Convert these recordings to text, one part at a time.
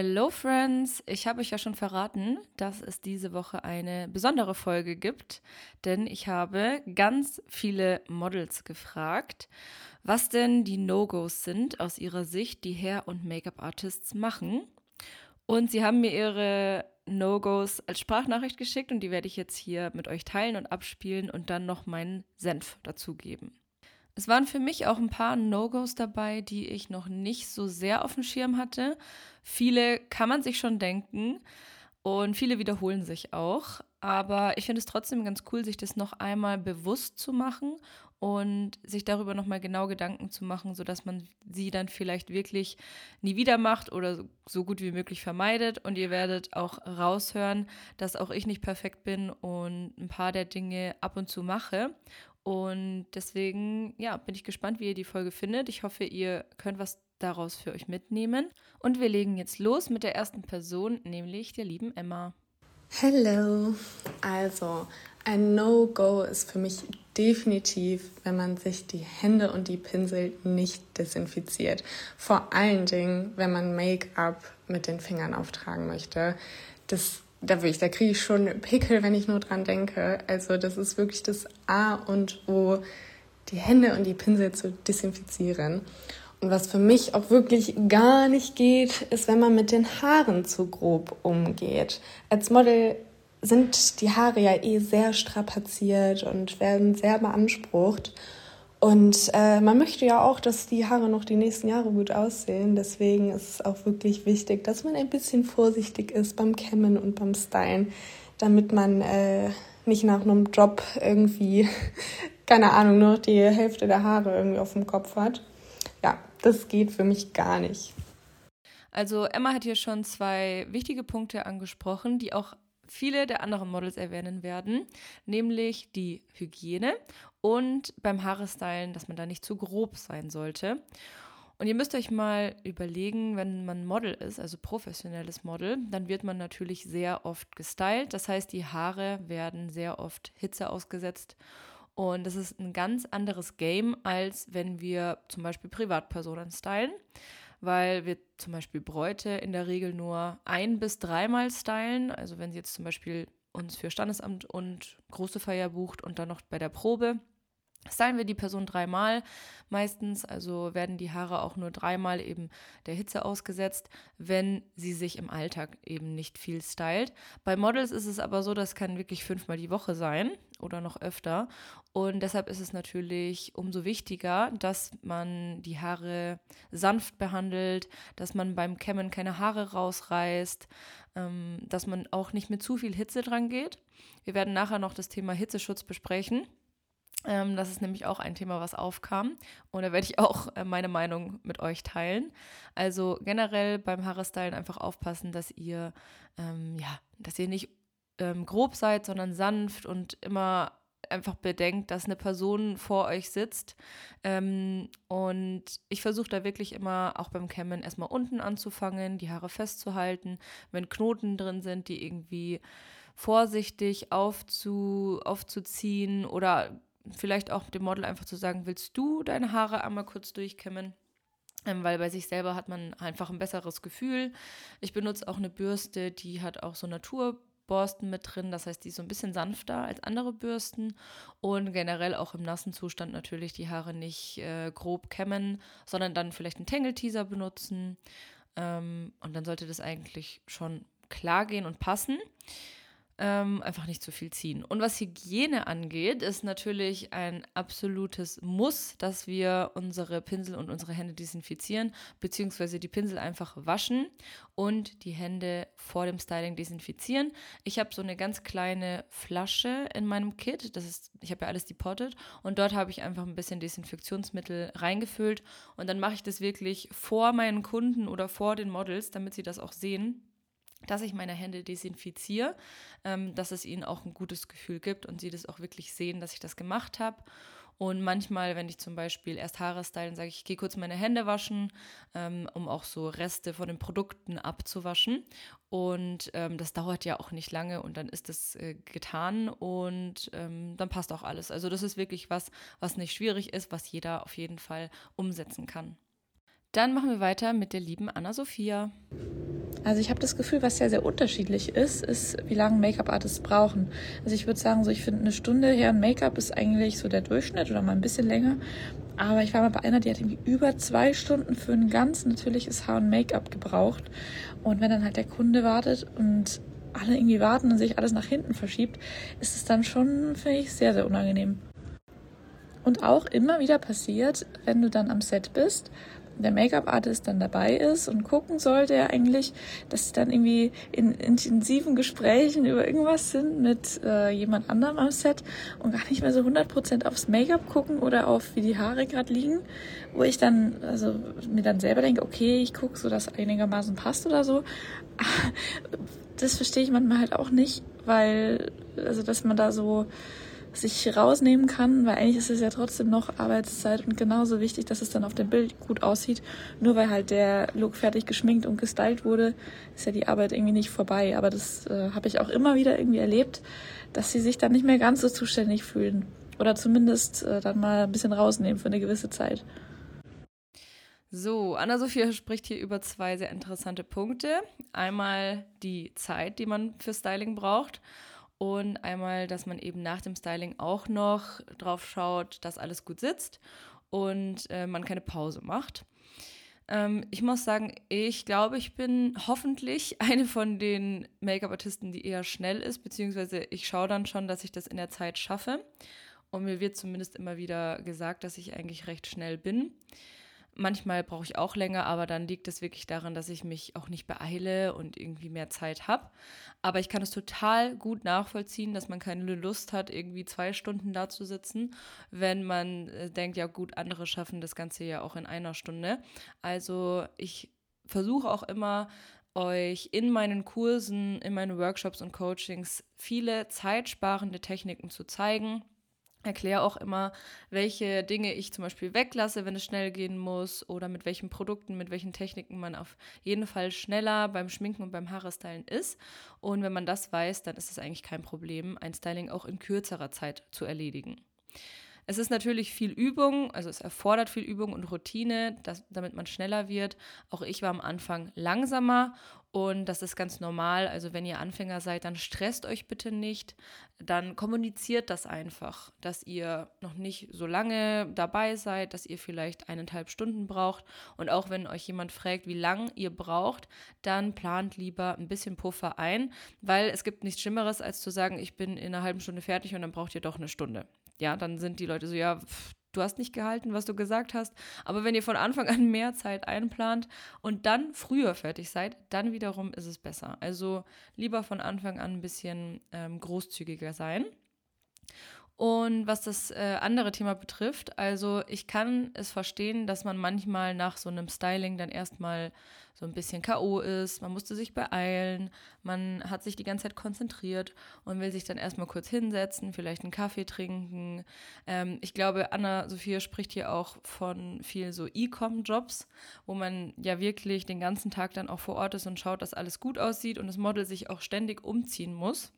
Hello Friends, ich habe euch ja schon verraten, dass es diese Woche eine besondere Folge gibt, denn ich habe ganz viele Models gefragt, was denn die No-Gos sind aus ihrer Sicht, die Hair- und Make-up-Artists machen. Und sie haben mir ihre No-Gos als Sprachnachricht geschickt und die werde ich jetzt hier mit euch teilen und abspielen und dann noch meinen Senf dazugeben. Es waren für mich auch ein paar No-Gos dabei, die ich noch nicht so sehr auf dem Schirm hatte. Viele kann man sich schon denken und viele wiederholen sich auch. Aber ich finde es trotzdem ganz cool, sich das noch einmal bewusst zu machen und sich darüber nochmal genau Gedanken zu machen, sodass man sie dann vielleicht wirklich nie wieder macht oder so gut wie möglich vermeidet. Und ihr werdet auch raushören, dass auch ich nicht perfekt bin und ein paar der Dinge ab und zu mache. Und deswegen, ja, bin ich gespannt, wie ihr die Folge findet. Ich hoffe, ihr könnt was daraus für euch mitnehmen. Und wir legen jetzt los mit der ersten Person, nämlich der lieben Emma. Hello. Also, ein No-Go ist für mich definitiv, wenn man sich die Hände und die Pinsel nicht desinfiziert. Vor allen Dingen, wenn man Make-up mit den Fingern auftragen möchte. Das da, da kriege ich schon Pickel, wenn ich nur dran denke. Also das ist wirklich das A und O, die Hände und die Pinsel zu desinfizieren. Und was für mich auch wirklich gar nicht geht, ist, wenn man mit den Haaren zu grob umgeht. Als Model sind die Haare ja eh sehr strapaziert und werden sehr beansprucht. Und äh, man möchte ja auch, dass die Haare noch die nächsten Jahre gut aussehen. Deswegen ist es auch wirklich wichtig, dass man ein bisschen vorsichtig ist beim Kämmen und beim Stylen, damit man äh, nicht nach einem Job irgendwie, keine Ahnung, nur die Hälfte der Haare irgendwie auf dem Kopf hat. Ja, das geht für mich gar nicht. Also Emma hat hier schon zwei wichtige Punkte angesprochen, die auch viele der anderen Models erwähnen werden, nämlich die Hygiene und beim Haarestylen, dass man da nicht zu grob sein sollte. Und ihr müsst euch mal überlegen, wenn man Model ist, also professionelles Model, dann wird man natürlich sehr oft gestylt. Das heißt, die Haare werden sehr oft Hitze ausgesetzt. Und das ist ein ganz anderes Game, als wenn wir zum Beispiel Privatpersonen stylen, weil wir zum Beispiel Bräute in der Regel nur ein bis dreimal stylen. Also wenn sie jetzt zum Beispiel uns für Standesamt und große Feier bucht und dann noch bei der Probe. Stylen wir die Person dreimal meistens, also werden die Haare auch nur dreimal eben der Hitze ausgesetzt, wenn sie sich im Alltag eben nicht viel stylt. Bei Models ist es aber so, das kann wirklich fünfmal die Woche sein oder noch öfter. Und deshalb ist es natürlich umso wichtiger, dass man die Haare sanft behandelt, dass man beim Kämmen keine Haare rausreißt, ähm, dass man auch nicht mit zu viel Hitze dran geht. Wir werden nachher noch das Thema Hitzeschutz besprechen. Ähm, das ist nämlich auch ein Thema, was aufkam. Und da werde ich auch äh, meine Meinung mit euch teilen. Also generell beim Haarstylen einfach aufpassen, dass ihr, ähm, ja, dass ihr nicht ähm, grob seid, sondern sanft und immer einfach bedenkt, dass eine Person vor euch sitzt. Ähm, und ich versuche da wirklich immer auch beim Kämmen erstmal unten anzufangen, die Haare festzuhalten. Wenn Knoten drin sind, die irgendwie vorsichtig aufzu, aufzuziehen oder vielleicht auch dem Model einfach zu sagen, willst du deine Haare einmal kurz durchkämmen? Ähm, weil bei sich selber hat man einfach ein besseres Gefühl. Ich benutze auch eine Bürste, die hat auch so Naturborsten mit drin. Das heißt, die ist so ein bisschen sanfter als andere Bürsten und generell auch im nassen Zustand natürlich die Haare nicht äh, grob kämmen, sondern dann vielleicht einen Tangle-Teaser benutzen. Ähm, und dann sollte das eigentlich schon klar gehen und passen. Ähm, einfach nicht zu viel ziehen. Und was Hygiene angeht, ist natürlich ein absolutes Muss, dass wir unsere Pinsel und unsere Hände desinfizieren, beziehungsweise die Pinsel einfach waschen und die Hände vor dem Styling desinfizieren. Ich habe so eine ganz kleine Flasche in meinem Kit. Das ist, ich habe ja alles deportet und dort habe ich einfach ein bisschen Desinfektionsmittel reingefüllt und dann mache ich das wirklich vor meinen Kunden oder vor den Models, damit sie das auch sehen dass ich meine Hände desinfiziere, ähm, dass es ihnen auch ein gutes Gefühl gibt und sie das auch wirklich sehen, dass ich das gemacht habe. Und manchmal, wenn ich zum Beispiel erst Haare stylen, sage ich, ich gehe kurz meine Hände waschen, ähm, um auch so Reste von den Produkten abzuwaschen. Und ähm, das dauert ja auch nicht lange und dann ist das äh, getan und ähm, dann passt auch alles. Also das ist wirklich was, was nicht schwierig ist, was jeder auf jeden Fall umsetzen kann. Dann machen wir weiter mit der lieben Anna-Sophia. Also ich habe das Gefühl, was sehr, sehr unterschiedlich ist, ist, wie lange Make-up-Artists brauchen. Also ich würde sagen, so ich finde eine Stunde her ein Make-up ist eigentlich so der Durchschnitt oder mal ein bisschen länger. Aber ich war mal bei einer, die hat irgendwie über zwei Stunden für ein ganz natürliches Haar und Make-up gebraucht. Und wenn dann halt der Kunde wartet und alle irgendwie warten und sich alles nach hinten verschiebt, ist es dann schon, finde ich, sehr, sehr unangenehm. Und auch immer wieder passiert, wenn du dann am Set bist der Make-up-Artist dann dabei ist und gucken sollte er eigentlich, dass sie dann irgendwie in intensiven Gesprächen über irgendwas sind mit äh, jemand anderem am Set und gar nicht mehr so 100% aufs Make-up gucken oder auf wie die Haare gerade liegen, wo ich dann also mir dann selber denke, okay, ich gucke so, dass einigermaßen passt oder so. Das verstehe ich manchmal halt auch nicht, weil also dass man da so sich rausnehmen kann, weil eigentlich ist es ja trotzdem noch Arbeitszeit und genauso wichtig, dass es dann auf dem Bild gut aussieht. Nur weil halt der Look fertig geschminkt und gestylt wurde, ist ja die Arbeit irgendwie nicht vorbei. Aber das äh, habe ich auch immer wieder irgendwie erlebt, dass sie sich dann nicht mehr ganz so zuständig fühlen. Oder zumindest äh, dann mal ein bisschen rausnehmen für eine gewisse Zeit. So, Anna-Sophia spricht hier über zwei sehr interessante Punkte. Einmal die Zeit, die man für Styling braucht und einmal, dass man eben nach dem Styling auch noch drauf schaut, dass alles gut sitzt und äh, man keine Pause macht. Ähm, ich muss sagen, ich glaube, ich bin hoffentlich eine von den Make-up-Artisten, die eher schnell ist, beziehungsweise ich schaue dann schon, dass ich das in der Zeit schaffe. Und mir wird zumindest immer wieder gesagt, dass ich eigentlich recht schnell bin. Manchmal brauche ich auch länger, aber dann liegt es wirklich daran, dass ich mich auch nicht beeile und irgendwie mehr Zeit habe. Aber ich kann es total gut nachvollziehen, dass man keine Lust hat, irgendwie zwei Stunden da zu sitzen, wenn man äh, denkt, ja gut, andere schaffen das Ganze ja auch in einer Stunde. Also ich versuche auch immer, euch in meinen Kursen, in meinen Workshops und Coachings viele zeitsparende Techniken zu zeigen erkläre auch immer, welche Dinge ich zum Beispiel weglasse, wenn es schnell gehen muss oder mit welchen Produkten, mit welchen Techniken man auf jeden Fall schneller beim Schminken und beim Haarstylen ist. Und wenn man das weiß, dann ist es eigentlich kein Problem, ein Styling auch in kürzerer Zeit zu erledigen. Es ist natürlich viel Übung, also es erfordert viel Übung und Routine, dass, damit man schneller wird. Auch ich war am Anfang langsamer und das ist ganz normal. Also wenn ihr Anfänger seid, dann stresst euch bitte nicht. Dann kommuniziert das einfach, dass ihr noch nicht so lange dabei seid, dass ihr vielleicht eineinhalb Stunden braucht. Und auch wenn euch jemand fragt, wie lang ihr braucht, dann plant lieber ein bisschen Puffer ein, weil es gibt nichts Schlimmeres, als zu sagen, ich bin in einer halben Stunde fertig und dann braucht ihr doch eine Stunde ja, dann sind die Leute so, ja, pff, du hast nicht gehalten, was du gesagt hast. Aber wenn ihr von Anfang an mehr Zeit einplant und dann früher fertig seid, dann wiederum ist es besser. Also lieber von Anfang an ein bisschen ähm, großzügiger sein. Und was das äh, andere Thema betrifft, also ich kann es verstehen, dass man manchmal nach so einem Styling dann erstmal so ein bisschen K.O. ist, man musste sich beeilen, man hat sich die ganze Zeit konzentriert und will sich dann erstmal kurz hinsetzen, vielleicht einen Kaffee trinken. Ähm, ich glaube, Anna-Sophia spricht hier auch von viel so E-Com-Jobs, wo man ja wirklich den ganzen Tag dann auch vor Ort ist und schaut, dass alles gut aussieht und das Model sich auch ständig umziehen muss.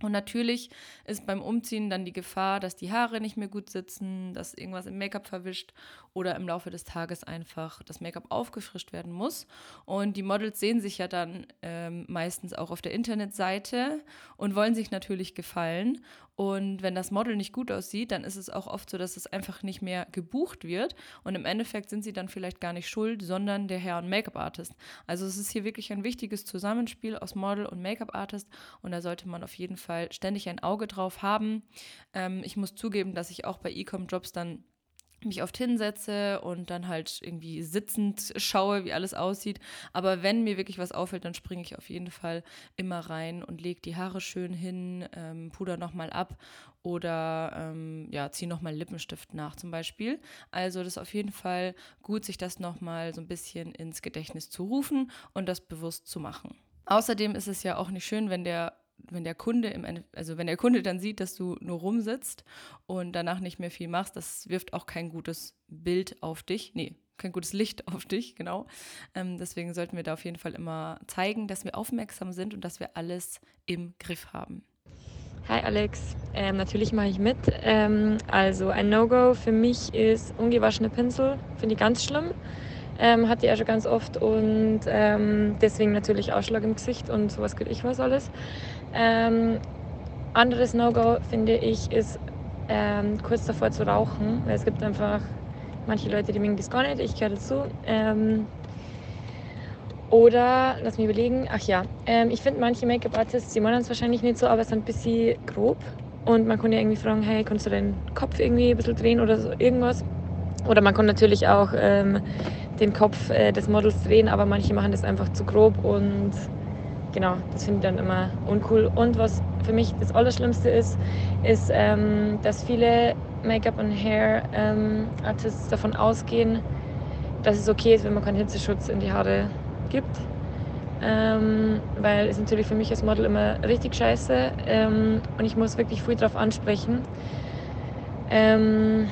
Und natürlich ist beim Umziehen dann die Gefahr, dass die Haare nicht mehr gut sitzen, dass irgendwas im Make-up verwischt oder im Laufe des Tages einfach das Make-up aufgefrischt werden muss. Und die Models sehen sich ja dann ähm, meistens auch auf der Internetseite und wollen sich natürlich gefallen. Und wenn das Model nicht gut aussieht, dann ist es auch oft so, dass es einfach nicht mehr gebucht wird. Und im Endeffekt sind sie dann vielleicht gar nicht schuld, sondern der Herr und Make-up-Artist. Also es ist hier wirklich ein wichtiges Zusammenspiel aus Model und Make-up-Artist. Und da sollte man auf jeden Fall ständig ein Auge drauf haben. Ähm, ich muss zugeben, dass ich auch bei E-Com-Jobs dann mich oft hinsetze und dann halt irgendwie sitzend schaue, wie alles aussieht. Aber wenn mir wirklich was auffällt, dann springe ich auf jeden Fall immer rein und lege die Haare schön hin, ähm, puder nochmal ab oder ähm, ja, ziehe nochmal Lippenstift nach zum Beispiel. Also das ist auf jeden Fall gut, sich das nochmal so ein bisschen ins Gedächtnis zu rufen und das bewusst zu machen. Außerdem ist es ja auch nicht schön, wenn der wenn der Kunde im also wenn der Kunde dann sieht, dass du nur rumsitzt und danach nicht mehr viel machst, das wirft auch kein gutes Bild auf dich. Nee, kein gutes Licht auf dich, genau. Ähm, deswegen sollten wir da auf jeden Fall immer zeigen, dass wir aufmerksam sind und dass wir alles im Griff haben. Hi Alex, ähm, natürlich mache ich mit. Ähm, also ein No-Go für mich ist ungewaschene Pinsel, finde ich ganz schlimm. Ähm, hatte er schon ganz oft und ähm, deswegen natürlich Ausschlag im Gesicht und sowas geht ich was alles. Ähm, anderes No-Go finde ich ist ähm, kurz davor zu rauchen, weil es gibt einfach manche Leute, die mögen das gar nicht, ich gehöre dazu. Ähm, oder, lass mich überlegen, ach ja, ähm, ich finde manche Make-up-Artists, die meinen es wahrscheinlich nicht so, aber sind ein bisschen grob. Und man kann ja irgendwie fragen, hey, kannst du deinen Kopf irgendwie ein bisschen drehen oder so irgendwas? Oder man kann natürlich auch ähm, den Kopf äh, des Models drehen, aber manche machen das einfach zu grob und genau, das finde ich dann immer uncool. Und was für mich das Allerschlimmste ist, ist, ähm, dass viele Make-up- und Hair-Artists ähm, davon ausgehen, dass es okay ist, wenn man keinen Hitzeschutz in die Haare gibt. Ähm, weil es natürlich für mich als Model immer richtig scheiße ähm, und ich muss wirklich viel darauf ansprechen. Ähm,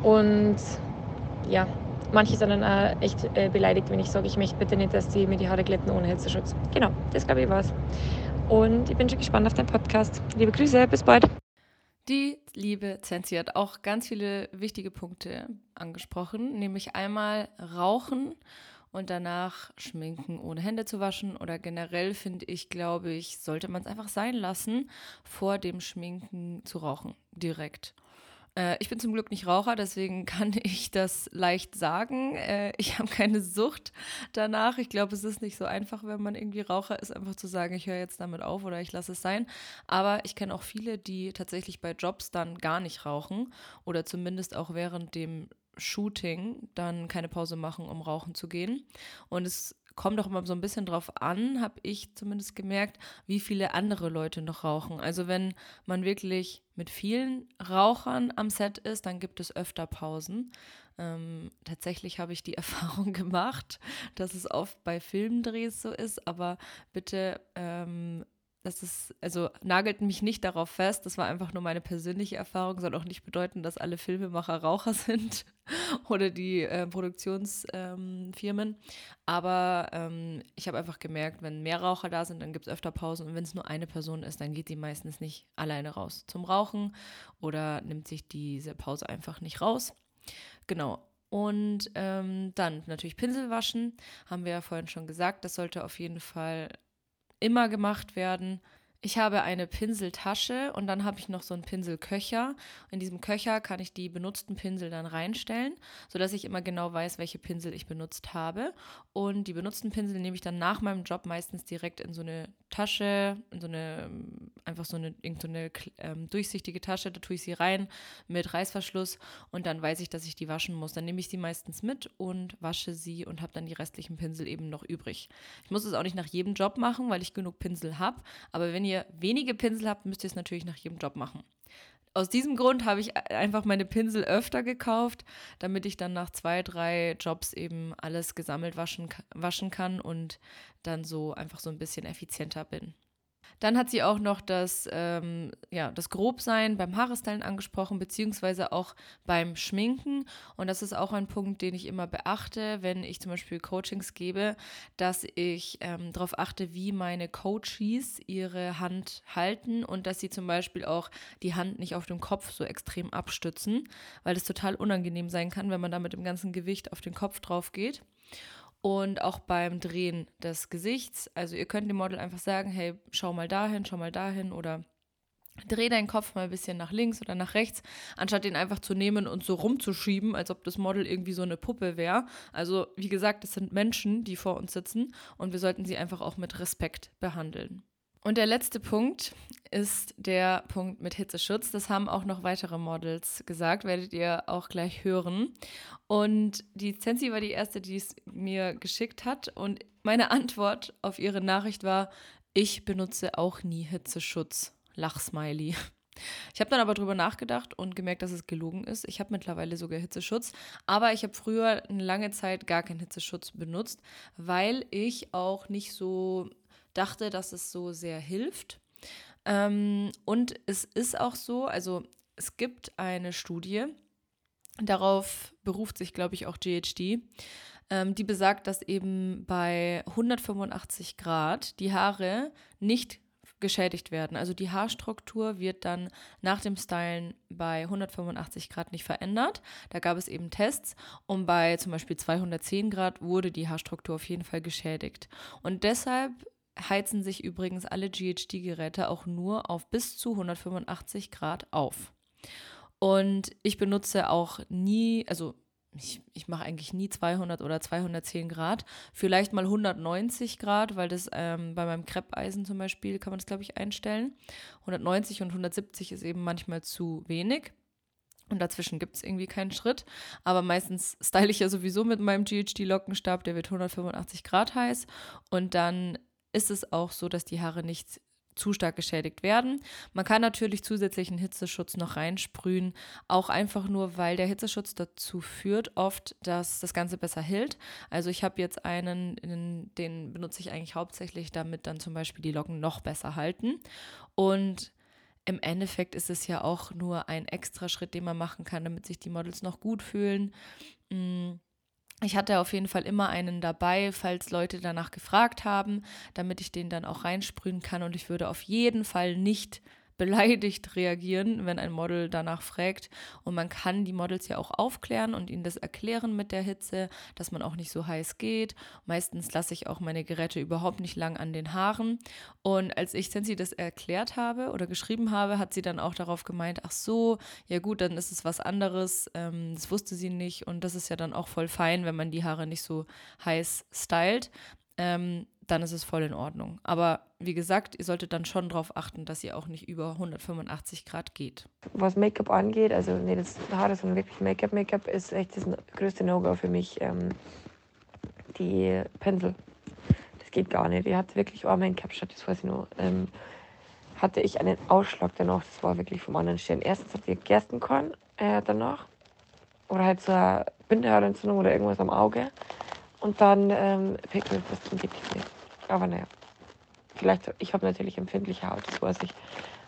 und ja, manche sind dann auch echt äh, beleidigt, wenn ich sage, ich möchte bitte nicht, dass die mir die Haare glätten ohne Hitzeschutz. Genau, das glaube ich war's. Und ich bin schon gespannt auf den Podcast. Liebe Grüße, bis bald. Die liebe Zenzi hat auch ganz viele wichtige Punkte angesprochen, nämlich einmal Rauchen und danach schminken, ohne Hände zu waschen. Oder generell finde ich, glaube ich, sollte man es einfach sein lassen, vor dem Schminken zu rauchen, direkt. Äh, ich bin zum Glück nicht Raucher, deswegen kann ich das leicht sagen. Äh, ich habe keine Sucht danach. Ich glaube, es ist nicht so einfach, wenn man irgendwie Raucher ist, einfach zu sagen, ich höre jetzt damit auf oder ich lasse es sein. Aber ich kenne auch viele, die tatsächlich bei Jobs dann gar nicht rauchen oder zumindest auch während dem Shooting dann keine Pause machen, um rauchen zu gehen. Und es kommt auch immer so ein bisschen drauf an, habe ich zumindest gemerkt, wie viele andere Leute noch rauchen. Also wenn man wirklich mit vielen Rauchern am Set ist, dann gibt es öfter Pausen. Ähm, tatsächlich habe ich die Erfahrung gemacht, dass es oft bei Filmdrehs so ist, aber bitte ähm, das ist, also nagelt mich nicht darauf fest, das war einfach nur meine persönliche Erfahrung, soll auch nicht bedeuten, dass alle Filmemacher Raucher sind oder die äh, Produktionsfirmen. Ähm, Aber ähm, ich habe einfach gemerkt, wenn mehr Raucher da sind, dann gibt es öfter Pausen und wenn es nur eine Person ist, dann geht die meistens nicht alleine raus zum Rauchen oder nimmt sich diese Pause einfach nicht raus. Genau. Und ähm, dann natürlich Pinsel waschen, haben wir ja vorhin schon gesagt, das sollte auf jeden Fall immer gemacht werden. Ich habe eine Pinseltasche und dann habe ich noch so einen Pinselköcher. In diesem Köcher kann ich die benutzten Pinsel dann reinstellen, sodass ich immer genau weiß, welche Pinsel ich benutzt habe. Und die benutzten Pinsel nehme ich dann nach meinem Job meistens direkt in so eine Tasche, in so eine, einfach so eine, so eine ähm, durchsichtige Tasche. Da tue ich sie rein mit Reißverschluss und dann weiß ich, dass ich die waschen muss. Dann nehme ich sie meistens mit und wasche sie und habe dann die restlichen Pinsel eben noch übrig. Ich muss es auch nicht nach jedem Job machen, weil ich genug Pinsel habe. Aber wenn ihr wenige Pinsel habt, müsst ihr es natürlich nach jedem Job machen. Aus diesem Grund habe ich einfach meine Pinsel öfter gekauft, damit ich dann nach zwei, drei Jobs eben alles gesammelt waschen, waschen kann und dann so einfach so ein bisschen effizienter bin. Dann hat sie auch noch das, ähm, ja, das Grobsein beim Haarestylen angesprochen, beziehungsweise auch beim Schminken. Und das ist auch ein Punkt, den ich immer beachte, wenn ich zum Beispiel Coachings gebe, dass ich ähm, darauf achte, wie meine Coaches ihre Hand halten und dass sie zum Beispiel auch die Hand nicht auf dem Kopf so extrem abstützen, weil das total unangenehm sein kann, wenn man da mit dem ganzen Gewicht auf den Kopf drauf geht und auch beim Drehen des Gesichts. Also ihr könnt dem Model einfach sagen, hey, schau mal dahin, schau mal dahin oder dreh deinen Kopf mal ein bisschen nach links oder nach rechts, anstatt den einfach zu nehmen und so rumzuschieben, als ob das Model irgendwie so eine Puppe wäre. Also wie gesagt, es sind Menschen, die vor uns sitzen und wir sollten sie einfach auch mit Respekt behandeln. Und der letzte Punkt ist der Punkt mit Hitzeschutz. Das haben auch noch weitere Models gesagt, werdet ihr auch gleich hören. Und die Zensi war die erste, die es mir geschickt hat. Und meine Antwort auf ihre Nachricht war, ich benutze auch nie Hitzeschutz. Lachsmiley. Ich habe dann aber drüber nachgedacht und gemerkt, dass es gelogen ist. Ich habe mittlerweile sogar Hitzeschutz, aber ich habe früher eine lange Zeit gar keinen Hitzeschutz benutzt, weil ich auch nicht so dachte, dass es so sehr hilft. Ähm, und es ist auch so, also es gibt eine Studie, darauf beruft sich, glaube ich, auch GHD, ähm, die besagt, dass eben bei 185 Grad die Haare nicht geschädigt werden. Also die Haarstruktur wird dann nach dem Stylen bei 185 Grad nicht verändert. Da gab es eben Tests und bei zum Beispiel 210 Grad wurde die Haarstruktur auf jeden Fall geschädigt. Und deshalb heizen sich übrigens alle GHD-Geräte auch nur auf bis zu 185 Grad auf. Und ich benutze auch nie, also ich, ich mache eigentlich nie 200 oder 210 Grad. Vielleicht mal 190 Grad, weil das ähm, bei meinem Kreppeisen zum Beispiel kann man das, glaube ich, einstellen. 190 und 170 ist eben manchmal zu wenig. Und dazwischen gibt es irgendwie keinen Schritt. Aber meistens style ich ja sowieso mit meinem GHD-Lockenstab, der wird 185 Grad heiß. Und dann ist es auch so, dass die Haare nicht zu stark geschädigt werden. Man kann natürlich zusätzlichen Hitzeschutz noch reinsprühen, auch einfach nur, weil der Hitzeschutz dazu führt oft, dass das Ganze besser hält. Also ich habe jetzt einen, den benutze ich eigentlich hauptsächlich, damit dann zum Beispiel die Locken noch besser halten. Und im Endeffekt ist es ja auch nur ein extra Schritt, den man machen kann, damit sich die Models noch gut fühlen. Mm. Ich hatte auf jeden Fall immer einen dabei, falls Leute danach gefragt haben, damit ich den dann auch reinsprühen kann. Und ich würde auf jeden Fall nicht beleidigt reagieren, wenn ein Model danach fragt. Und man kann die Models ja auch aufklären und ihnen das erklären mit der Hitze, dass man auch nicht so heiß geht. Meistens lasse ich auch meine Geräte überhaupt nicht lang an den Haaren. Und als ich Sensi das erklärt habe oder geschrieben habe, hat sie dann auch darauf gemeint, ach so, ja gut, dann ist es was anderes. Ähm, das wusste sie nicht. Und das ist ja dann auch voll fein, wenn man die Haare nicht so heiß stylt. Ähm, dann ist es voll in Ordnung. Aber wie gesagt, ihr solltet dann schon darauf achten, dass ihr auch nicht über 185 Grad geht. Was Make-up angeht, also nee, das Haare, sondern wirklich Make-up. Make-up ist echt das größte No-Go für mich. Ähm, die Pinsel. Das geht gar nicht. Ihr habt wirklich auch mein Cap-Shot, das weiß ich nur. Ähm, hatte ich einen Ausschlag danach. Das war wirklich vom anderen Stern. Erstens hatte ich Gerstenkorn äh, danach. Oder halt so eine Bindehautentzündung oder irgendwas am Auge. Und dann ähm, Pickel, das wirklich nicht. Aber naja. Vielleicht, ich habe natürlich empfindliche Haut, das weiß ich.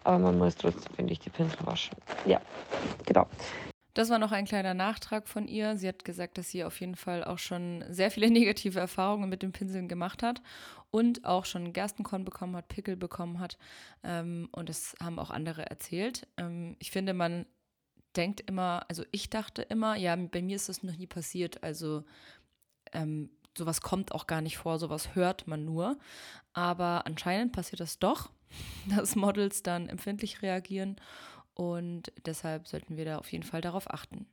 Aber man muss trotzdem, finde ich, die Pinsel waschen. Ja, genau. Das war noch ein kleiner Nachtrag von ihr. Sie hat gesagt, dass sie auf jeden Fall auch schon sehr viele negative Erfahrungen mit den Pinseln gemacht hat und auch schon Gerstenkorn bekommen hat, Pickel bekommen hat. Ähm, und das haben auch andere erzählt. Ähm, ich finde, man denkt immer, also ich dachte immer, ja, bei mir ist das noch nie passiert. Also ähm, sowas kommt auch gar nicht vor, sowas hört man nur. Aber anscheinend passiert das doch, dass Models dann empfindlich reagieren und deshalb sollten wir da auf jeden Fall darauf achten.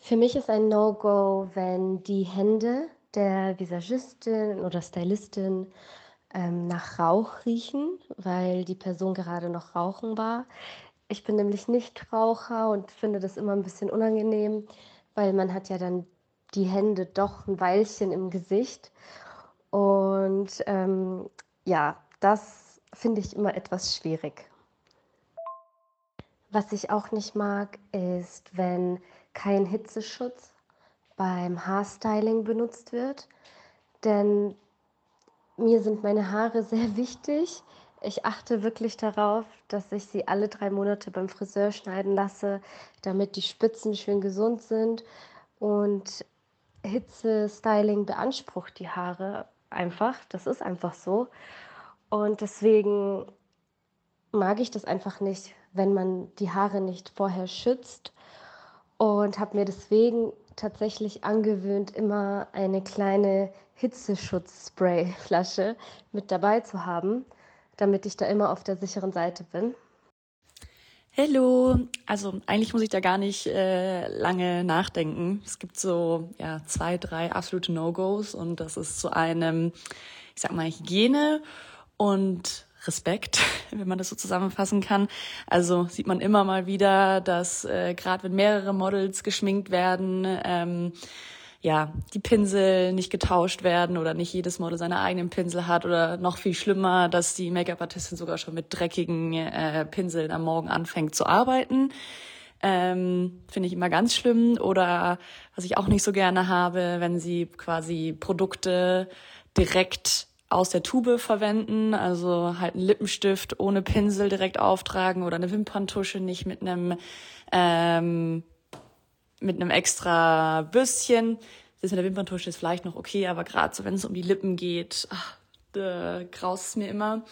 Für mich ist ein No-Go, wenn die Hände der Visagistin oder Stylistin ähm, nach Rauch riechen, weil die Person gerade noch rauchen war. Ich bin nämlich nicht Raucher und finde das immer ein bisschen unangenehm, weil man hat ja dann die Hände doch ein Weilchen im Gesicht. Und ähm, ja, das finde ich immer etwas schwierig. Was ich auch nicht mag, ist, wenn kein Hitzeschutz beim Haarstyling benutzt wird. Denn mir sind meine Haare sehr wichtig. Ich achte wirklich darauf, dass ich sie alle drei Monate beim Friseur schneiden lasse, damit die Spitzen schön gesund sind. Und Hitze-Styling beansprucht die Haare einfach. Das ist einfach so. Und deswegen mag ich das einfach nicht, wenn man die Haare nicht vorher schützt. Und habe mir deswegen tatsächlich angewöhnt, immer eine kleine Hitzeschutzspray-Flasche mit dabei zu haben, damit ich da immer auf der sicheren Seite bin. Hallo, also eigentlich muss ich da gar nicht äh, lange nachdenken. Es gibt so ja zwei, drei absolute No-Gos und das ist zu einem, ich sag mal Hygiene und Respekt, wenn man das so zusammenfassen kann. Also sieht man immer mal wieder, dass äh, gerade wenn mehrere Models geschminkt werden, ähm, ja, die Pinsel nicht getauscht werden oder nicht jedes Model seine eigenen Pinsel hat oder noch viel schlimmer, dass die Make-up-Artistin sogar schon mit dreckigen äh, Pinseln am Morgen anfängt zu arbeiten. Ähm, Finde ich immer ganz schlimm. Oder was ich auch nicht so gerne habe, wenn sie quasi Produkte direkt aus der Tube verwenden, also halt einen Lippenstift ohne Pinsel direkt auftragen oder eine Wimperntusche nicht mit einem ähm, mit einem extra Bürstchen. Das mit der Wimperntusche ist vielleicht noch okay, aber gerade so, wenn es um die Lippen geht, ach, äh, graust es mir immer.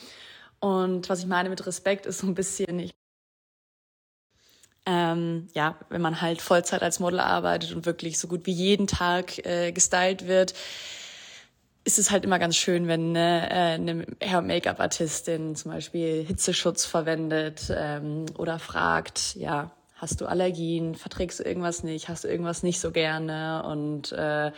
Und was ich meine mit Respekt ist so ein bisschen, ich ähm, ja, wenn man halt Vollzeit als Model arbeitet und wirklich so gut wie jeden Tag äh, gestylt wird, ist es halt immer ganz schön, wenn ne, äh, eine Hair- Make-up-Artistin zum Beispiel Hitzeschutz verwendet ähm, oder fragt, ja, hast du Allergien, verträgst du irgendwas nicht, hast du irgendwas nicht so gerne und äh,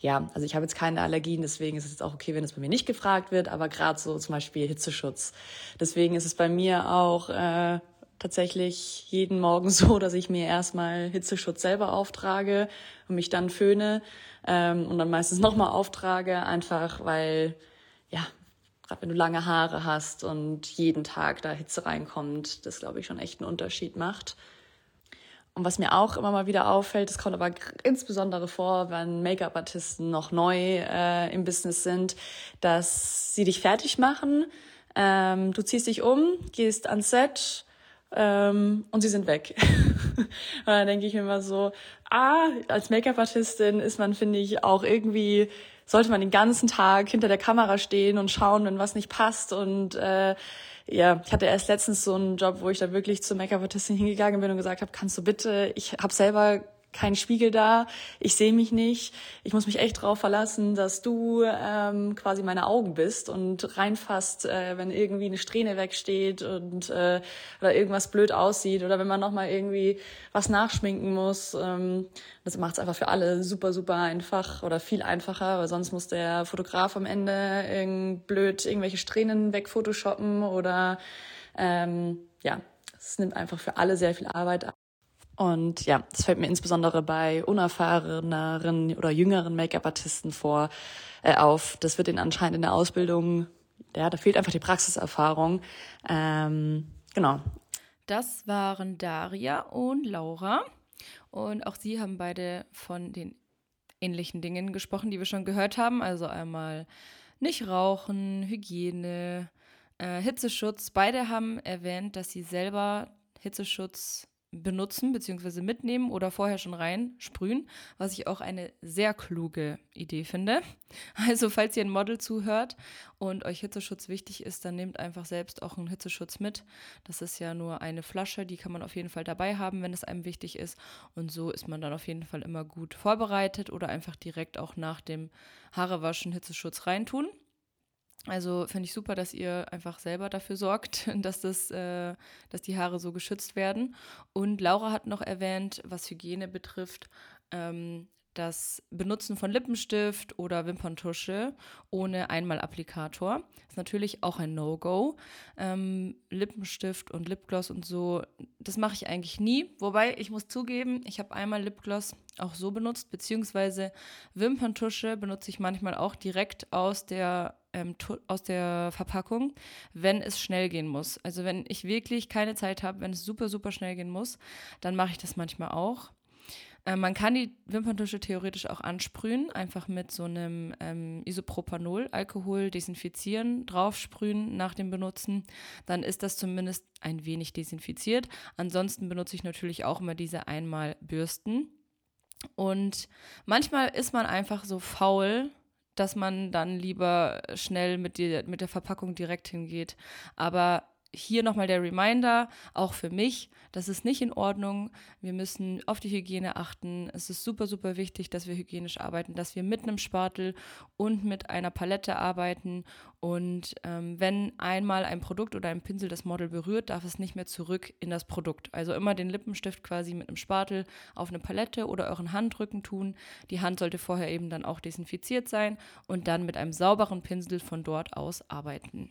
ja, also ich habe jetzt keine Allergien, deswegen ist es jetzt auch okay, wenn es bei mir nicht gefragt wird, aber gerade so zum Beispiel Hitzeschutz. Deswegen ist es bei mir auch äh, tatsächlich jeden Morgen so, dass ich mir erstmal Hitzeschutz selber auftrage und mich dann föhne ähm, und dann meistens nochmal auftrage, einfach weil, ja, gerade wenn du lange Haare hast und jeden Tag da Hitze reinkommt, das glaube ich schon echt einen Unterschied macht. Und was mir auch immer mal wieder auffällt, das kommt aber insbesondere vor, wenn Make-up-Artisten noch neu äh, im Business sind, dass sie dich fertig machen. Ähm, du ziehst dich um, gehst ans Set ähm, und sie sind weg. und dann denke ich mir immer so, ah, als Make-up-Artistin ist man, finde ich, auch irgendwie, sollte man den ganzen Tag hinter der Kamera stehen und schauen, wenn was nicht passt und äh, ja, ich hatte erst letztens so einen Job, wo ich da wirklich zur Make-up-Artistin hingegangen bin und gesagt habe, kannst du bitte, ich habe selber keinen Spiegel da, ich sehe mich nicht, ich muss mich echt drauf verlassen, dass du ähm, quasi meine Augen bist und reinfasst, äh, wenn irgendwie eine Strähne wegsteht und äh, oder irgendwas blöd aussieht oder wenn man nochmal irgendwie was nachschminken muss. Ähm, das macht es einfach für alle super, super einfach oder viel einfacher, weil sonst muss der Fotograf am Ende irgend blöd irgendwelche Strähnen wegphotoshoppen oder ähm, ja, es nimmt einfach für alle sehr viel Arbeit ab. Und ja, das fällt mir insbesondere bei unerfahreneren oder jüngeren Make-up-Artisten vor äh, auf. Das wird ihnen anscheinend in der Ausbildung, ja, da fehlt einfach die Praxiserfahrung. Ähm, genau. Das waren Daria und Laura. Und auch sie haben beide von den ähnlichen Dingen gesprochen, die wir schon gehört haben. Also einmal nicht rauchen, Hygiene, äh, Hitzeschutz. Beide haben erwähnt, dass sie selber Hitzeschutz benutzen bzw. mitnehmen oder vorher schon reinsprühen, was ich auch eine sehr kluge Idee finde. Also falls ihr ein Model zuhört und euch Hitzeschutz wichtig ist, dann nehmt einfach selbst auch einen Hitzeschutz mit. Das ist ja nur eine Flasche, die kann man auf jeden Fall dabei haben, wenn es einem wichtig ist. Und so ist man dann auf jeden Fall immer gut vorbereitet oder einfach direkt auch nach dem Haarewaschen Hitzeschutz reintun. Also finde ich super, dass ihr einfach selber dafür sorgt, dass, das, äh, dass die Haare so geschützt werden. Und Laura hat noch erwähnt, was Hygiene betrifft, ähm, das Benutzen von Lippenstift oder Wimperntusche ohne Einmalapplikator ist natürlich auch ein No-Go. Ähm, Lippenstift und Lipgloss und so, das mache ich eigentlich nie. Wobei ich muss zugeben, ich habe einmal Lipgloss auch so benutzt, beziehungsweise Wimperntusche benutze ich manchmal auch direkt aus der ähm, aus der Verpackung, wenn es schnell gehen muss. Also wenn ich wirklich keine Zeit habe, wenn es super, super schnell gehen muss, dann mache ich das manchmal auch. Ähm, man kann die Wimperntusche theoretisch auch ansprühen, einfach mit so einem ähm, Isopropanol, Alkohol desinfizieren, draufsprühen nach dem Benutzen. Dann ist das zumindest ein wenig desinfiziert. Ansonsten benutze ich natürlich auch immer diese Einmalbürsten. Und manchmal ist man einfach so faul, dass man dann lieber schnell mit, die, mit der Verpackung direkt hingeht. Aber hier nochmal der Reminder, auch für mich, das ist nicht in Ordnung. Wir müssen auf die Hygiene achten. Es ist super, super wichtig, dass wir hygienisch arbeiten, dass wir mit einem Spatel und mit einer Palette arbeiten. Und ähm, wenn einmal ein Produkt oder ein Pinsel das Model berührt, darf es nicht mehr zurück in das Produkt. Also immer den Lippenstift quasi mit einem Spatel auf eine Palette oder euren Handrücken tun. Die Hand sollte vorher eben dann auch desinfiziert sein und dann mit einem sauberen Pinsel von dort aus arbeiten.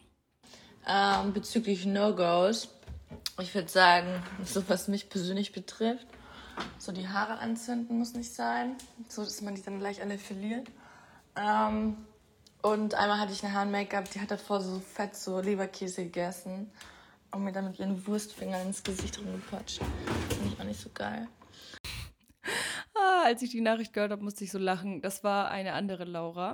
Ähm, bezüglich No-Gos, ich würde sagen, so was mich persönlich betrifft, so die Haare anzünden muss nicht sein, so dass man die dann gleich alle verliert. Ähm, und einmal hatte ich eine Haar-Make-up, die hat davor so fett so Leberkäse gegessen und mir dann mit ihren Wurstfingern ins Gesicht rumgepatscht. Finde ich auch nicht so geil. Ah, als ich die Nachricht gehört habe, musste ich so lachen. Das war eine andere Laura.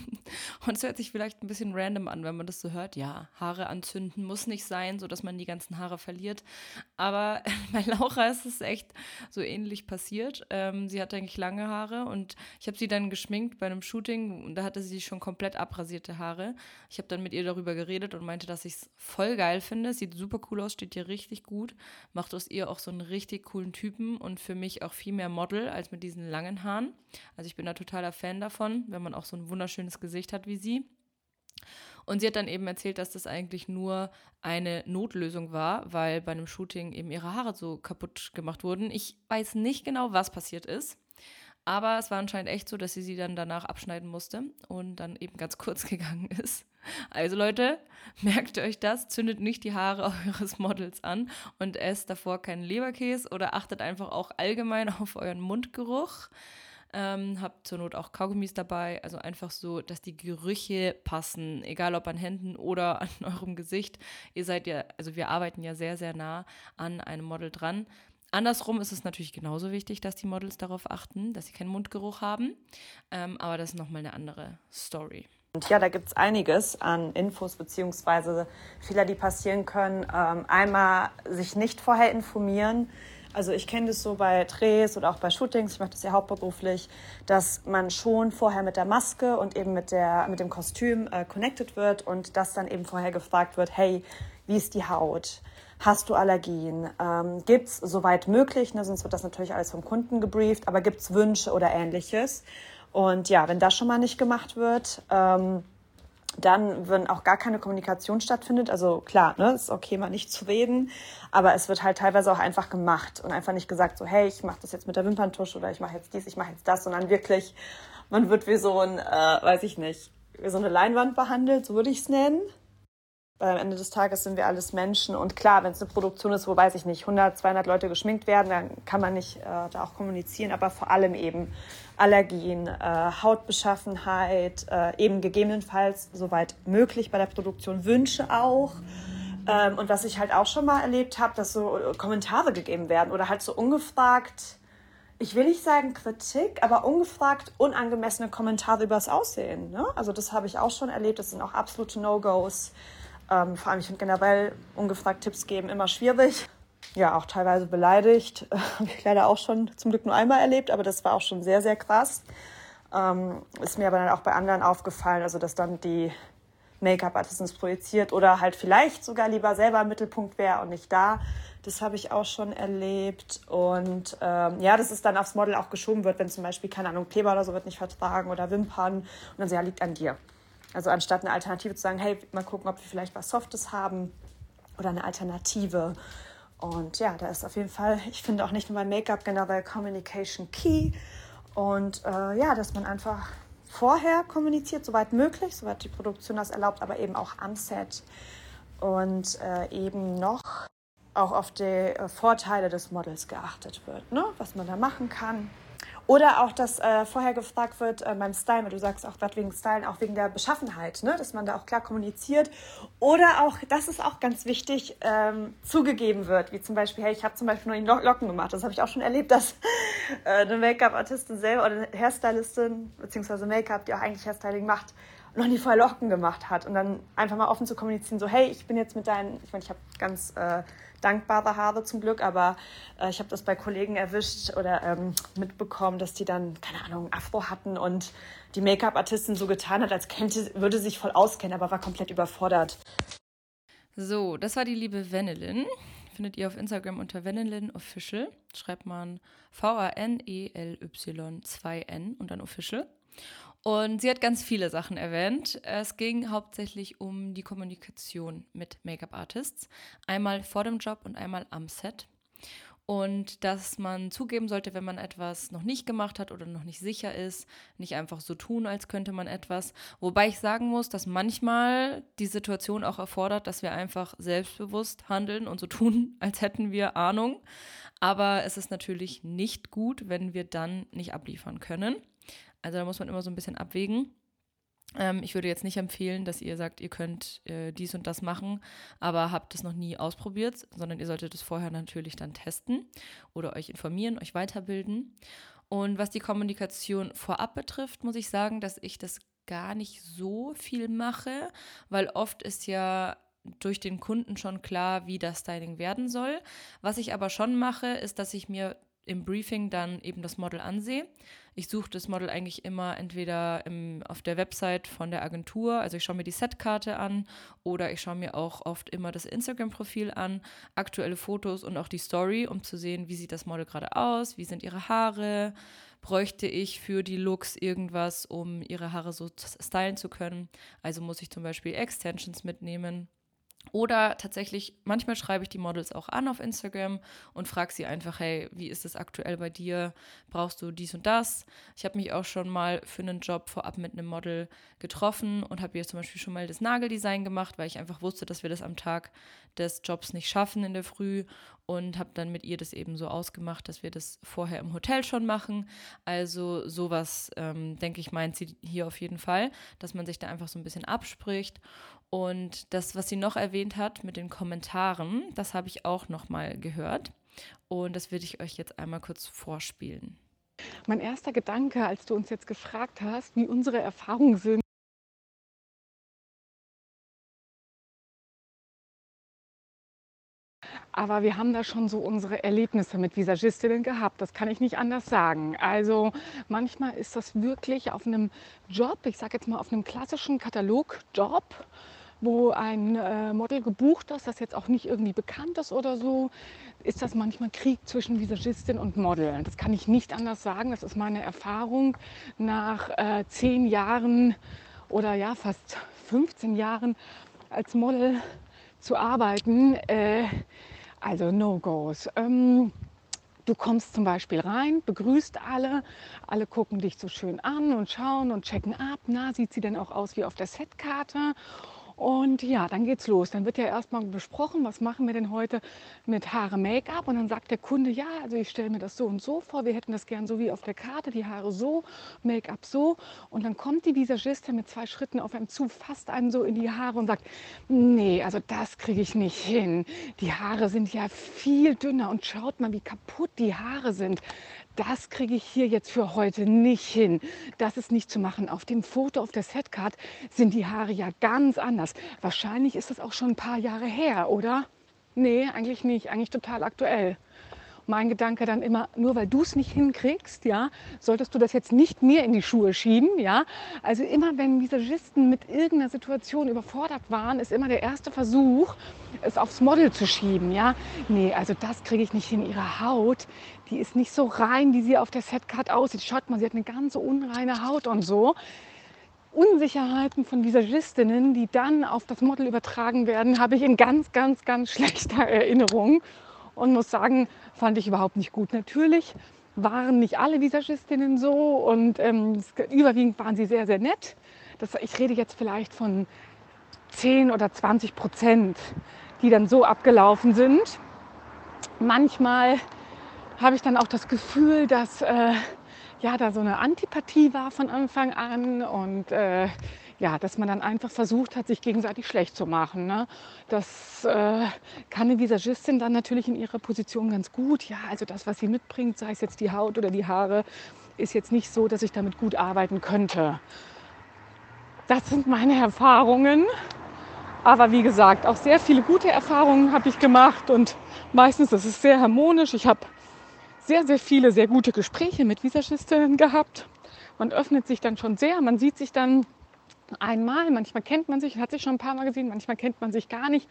Und es hört sich vielleicht ein bisschen random an, wenn man das so hört. Ja, Haare anzünden muss nicht sein, sodass man die ganzen Haare verliert. Aber bei Laura ist es echt so ähnlich passiert. Ähm, sie hatte eigentlich lange Haare und ich habe sie dann geschminkt bei einem Shooting und da hatte sie schon komplett abrasierte Haare. Ich habe dann mit ihr darüber geredet und meinte, dass ich es voll geil finde. Sieht super cool aus, steht ihr richtig gut. Macht aus ihr auch so einen richtig coolen Typen und für mich auch viel mehr Model als mit diesen langen Haaren. Also ich bin da totaler Fan davon, wenn man auch so ein wunderschönes Gesicht hat wie sie. Und sie hat dann eben erzählt, dass das eigentlich nur eine Notlösung war, weil bei einem Shooting eben ihre Haare so kaputt gemacht wurden. Ich weiß nicht genau, was passiert ist. Aber es war anscheinend echt so, dass sie sie dann danach abschneiden musste und dann eben ganz kurz gegangen ist. Also Leute, merkt euch das, zündet nicht die Haare eures Models an und esst davor keinen Leberkäse oder achtet einfach auch allgemein auf euren Mundgeruch. Ähm, habt zur Not auch Kaugummis dabei, also einfach so, dass die Gerüche passen, egal ob an Händen oder an eurem Gesicht. Ihr seid ja, also wir arbeiten ja sehr, sehr nah an einem Model dran. Andersrum ist es natürlich genauso wichtig, dass die Models darauf achten, dass sie keinen Mundgeruch haben. Ähm, aber das ist nochmal eine andere Story. Und ja, da gibt es einiges an Infos bzw. Fehler, die passieren können. Ähm, einmal sich nicht vorher informieren. Also ich kenne das so bei Drehs oder auch bei Shootings, ich mache das ja hauptberuflich, dass man schon vorher mit der Maske und eben mit, der, mit dem Kostüm äh, connected wird und dass dann eben vorher gefragt wird, hey, wie ist die Haut? Hast du Allergien? Ähm, gibt es soweit möglich, ne, sonst wird das natürlich alles vom Kunden gebrieft, aber gibt es Wünsche oder ähnliches? Und ja, wenn das schon mal nicht gemacht wird, ähm, dann, wenn auch gar keine Kommunikation stattfindet, also klar, ne, ist okay, mal nicht zu reden, aber es wird halt teilweise auch einfach gemacht und einfach nicht gesagt, so, hey, ich mache das jetzt mit der Wimperntusch oder ich mache jetzt dies, ich mache jetzt das, sondern wirklich, man wird wie so ein, äh, weiß ich nicht, wie so eine Leinwand behandelt, so würde ich es nennen. Weil am Ende des Tages sind wir alles Menschen und klar, wenn es eine Produktion ist, wo, weiß ich nicht, 100, 200 Leute geschminkt werden, dann kann man nicht äh, da auch kommunizieren, aber vor allem eben Allergien, äh, Hautbeschaffenheit, äh, eben gegebenenfalls soweit möglich bei der Produktion Wünsche auch. Ähm, und was ich halt auch schon mal erlebt habe, dass so äh, Kommentare gegeben werden oder halt so ungefragt, ich will nicht sagen Kritik, aber ungefragt unangemessene Kommentare übers Aussehen. Ne? Also das habe ich auch schon erlebt, das sind auch absolute No-Gos. Ähm, vor allem, ich finde generell ungefragt Tipps geben immer schwierig ja auch teilweise beleidigt. Habe ich leider auch schon zum Glück nur einmal erlebt, aber das war auch schon sehr, sehr krass. Ähm, ist mir aber dann auch bei anderen aufgefallen, also dass dann die Make-up-Artisten projiziert oder halt vielleicht sogar lieber selber im Mittelpunkt wäre und nicht da. Das habe ich auch schon erlebt. Und ähm, ja, dass es dann aufs Model auch geschoben wird, wenn zum Beispiel, keine Ahnung, Kleber oder so wird nicht vertragen oder Wimpern. Und dann so, ja, liegt an dir. Also anstatt eine Alternative zu sagen, hey, mal gucken, ob wir vielleicht was Softes haben oder eine Alternative. Und ja, da ist auf jeden Fall, ich finde auch nicht nur bei Make-up generell Communication Key. Und äh, ja, dass man einfach vorher kommuniziert, soweit möglich, soweit die Produktion das erlaubt, aber eben auch am Set. Und äh, eben noch auch auf die äh, Vorteile des Models geachtet wird, ne? was man da machen kann. Oder auch, dass äh, vorher gefragt wird äh, beim Style, du sagst auch gerade wegen Stylen, auch wegen der Beschaffenheit, ne? dass man da auch klar kommuniziert. Oder auch, das ist auch ganz wichtig, ähm, zugegeben wird, wie zum Beispiel, hey, ich habe zum Beispiel nur die Locken gemacht. Das habe ich auch schon erlebt, dass äh, eine Make-up-Artistin selber oder eine Hairstylistin, beziehungsweise Make-up, die auch eigentlich Hairstyling macht, noch nie vorher Locken gemacht hat. Und dann einfach mal offen zu kommunizieren, so, hey, ich bin jetzt mit deinen, ich meine, ich habe ganz äh, dankbare Haare zum Glück, aber äh, ich habe das bei Kollegen erwischt oder ähm, mitbekommen, dass die dann, keine Ahnung, Afro hatten und die Make-up-Artistin so getan hat, als könnte, würde sich voll auskennen, aber war komplett überfordert. So, das war die liebe Vanillin. Findet ihr auf Instagram unter Vanillin Official. Schreibt man V-A-N-E-L-Y 2N und dann Official. Und sie hat ganz viele Sachen erwähnt. Es ging hauptsächlich um die Kommunikation mit Make-up-Artists. Einmal vor dem Job und einmal am Set. Und dass man zugeben sollte, wenn man etwas noch nicht gemacht hat oder noch nicht sicher ist, nicht einfach so tun, als könnte man etwas. Wobei ich sagen muss, dass manchmal die Situation auch erfordert, dass wir einfach selbstbewusst handeln und so tun, als hätten wir Ahnung. Aber es ist natürlich nicht gut, wenn wir dann nicht abliefern können. Also da muss man immer so ein bisschen abwägen. Ähm, ich würde jetzt nicht empfehlen, dass ihr sagt, ihr könnt äh, dies und das machen, aber habt es noch nie ausprobiert, sondern ihr solltet es vorher natürlich dann testen oder euch informieren, euch weiterbilden. Und was die Kommunikation vorab betrifft, muss ich sagen, dass ich das gar nicht so viel mache, weil oft ist ja durch den Kunden schon klar, wie das Styling werden soll. Was ich aber schon mache, ist, dass ich mir im Briefing dann eben das Model ansehe. Ich suche das Model eigentlich immer entweder im, auf der Website von der Agentur, also ich schaue mir die Setkarte an oder ich schaue mir auch oft immer das Instagram-Profil an, aktuelle Fotos und auch die Story, um zu sehen, wie sieht das Model gerade aus, wie sind ihre Haare, bräuchte ich für die Looks irgendwas, um ihre Haare so stylen zu können. Also muss ich zum Beispiel Extensions mitnehmen oder tatsächlich, manchmal schreibe ich die Models auch an auf Instagram und frage sie einfach, hey, wie ist es aktuell bei dir? Brauchst du dies und das? Ich habe mich auch schon mal für einen Job vorab mit einem Model getroffen und habe ihr zum Beispiel schon mal das Nageldesign gemacht, weil ich einfach wusste, dass wir das am Tag des Jobs nicht schaffen in der Früh und habe dann mit ihr das eben so ausgemacht, dass wir das vorher im Hotel schon machen. Also sowas, ähm, denke ich, meint sie hier auf jeden Fall, dass man sich da einfach so ein bisschen abspricht. Und das, was sie noch erwähnt hat mit den Kommentaren, das habe ich auch noch mal gehört. Und das würde ich euch jetzt einmal kurz vorspielen. Mein erster Gedanke, als du uns jetzt gefragt hast, wie unsere Erfahrungen sind, Aber wir haben da schon so unsere Erlebnisse mit Visagistinnen gehabt. Das kann ich nicht anders sagen. Also manchmal ist das wirklich auf einem Job, ich sage jetzt mal auf einem klassischen Katalogjob, wo ein äh, Model gebucht ist, das jetzt auch nicht irgendwie bekannt ist oder so, ist das manchmal Krieg zwischen Visagistin und Model. Das kann ich nicht anders sagen. Das ist meine Erfahrung nach äh, zehn Jahren oder ja fast 15 Jahren als Model zu arbeiten. Äh, also No-Gos. Ähm, Du kommst zum Beispiel rein, begrüßt alle, alle gucken dich so schön an und schauen und checken ab. Na, sieht sie denn auch aus wie auf der Setkarte? Und ja, dann geht's los. Dann wird ja erstmal besprochen, was machen wir denn heute mit Haare Make-up. Und dann sagt der Kunde, ja, also ich stelle mir das so und so vor. Wir hätten das gern so wie auf der Karte, die Haare so, Make-up so. Und dann kommt die Visagistin mit zwei Schritten auf einem zu, fasst einem so in die Haare und sagt, nee, also das kriege ich nicht hin. Die Haare sind ja viel dünner und schaut mal, wie kaputt die Haare sind das kriege ich hier jetzt für heute nicht hin. Das ist nicht zu machen. Auf dem Foto, auf der Setcard sind die Haare ja ganz anders. Wahrscheinlich ist das auch schon ein paar Jahre her, oder? Nee, eigentlich nicht. Eigentlich total aktuell mein Gedanke dann immer, nur weil du es nicht hinkriegst, ja, solltest du das jetzt nicht mir in die Schuhe schieben, ja. Also immer wenn Visagisten mit irgendeiner Situation überfordert waren, ist immer der erste Versuch, es aufs Model zu schieben, ja. Nee, also das kriege ich nicht hin. Ihre Haut, die ist nicht so rein, wie sie auf der Setcard aussieht. Schaut mal, sie hat eine ganz unreine Haut und so. Unsicherheiten von Visagistinnen, die dann auf das Model übertragen werden, habe ich in ganz, ganz, ganz schlechter Erinnerung und muss sagen, fand ich überhaupt nicht gut. Natürlich waren nicht alle Visagistinnen so und ähm, überwiegend waren sie sehr, sehr nett. Das, ich rede jetzt vielleicht von 10 oder 20 Prozent, die dann so abgelaufen sind. Manchmal habe ich dann auch das Gefühl, dass äh, ja, da so eine Antipathie war von Anfang an und äh, ja, dass man dann einfach versucht hat, sich gegenseitig schlecht zu machen. Ne? Das äh, kann eine Visagistin dann natürlich in ihrer Position ganz gut. Ja, also das, was sie mitbringt, sei es jetzt die Haut oder die Haare, ist jetzt nicht so, dass ich damit gut arbeiten könnte. Das sind meine Erfahrungen. Aber wie gesagt, auch sehr viele gute Erfahrungen habe ich gemacht und meistens ist es sehr harmonisch. Ich habe sehr, sehr viele sehr gute Gespräche mit Visagistinnen gehabt. Man öffnet sich dann schon sehr, man sieht sich dann einmal. Manchmal kennt man sich, hat sich schon ein paar Mal gesehen, manchmal kennt man sich gar nicht.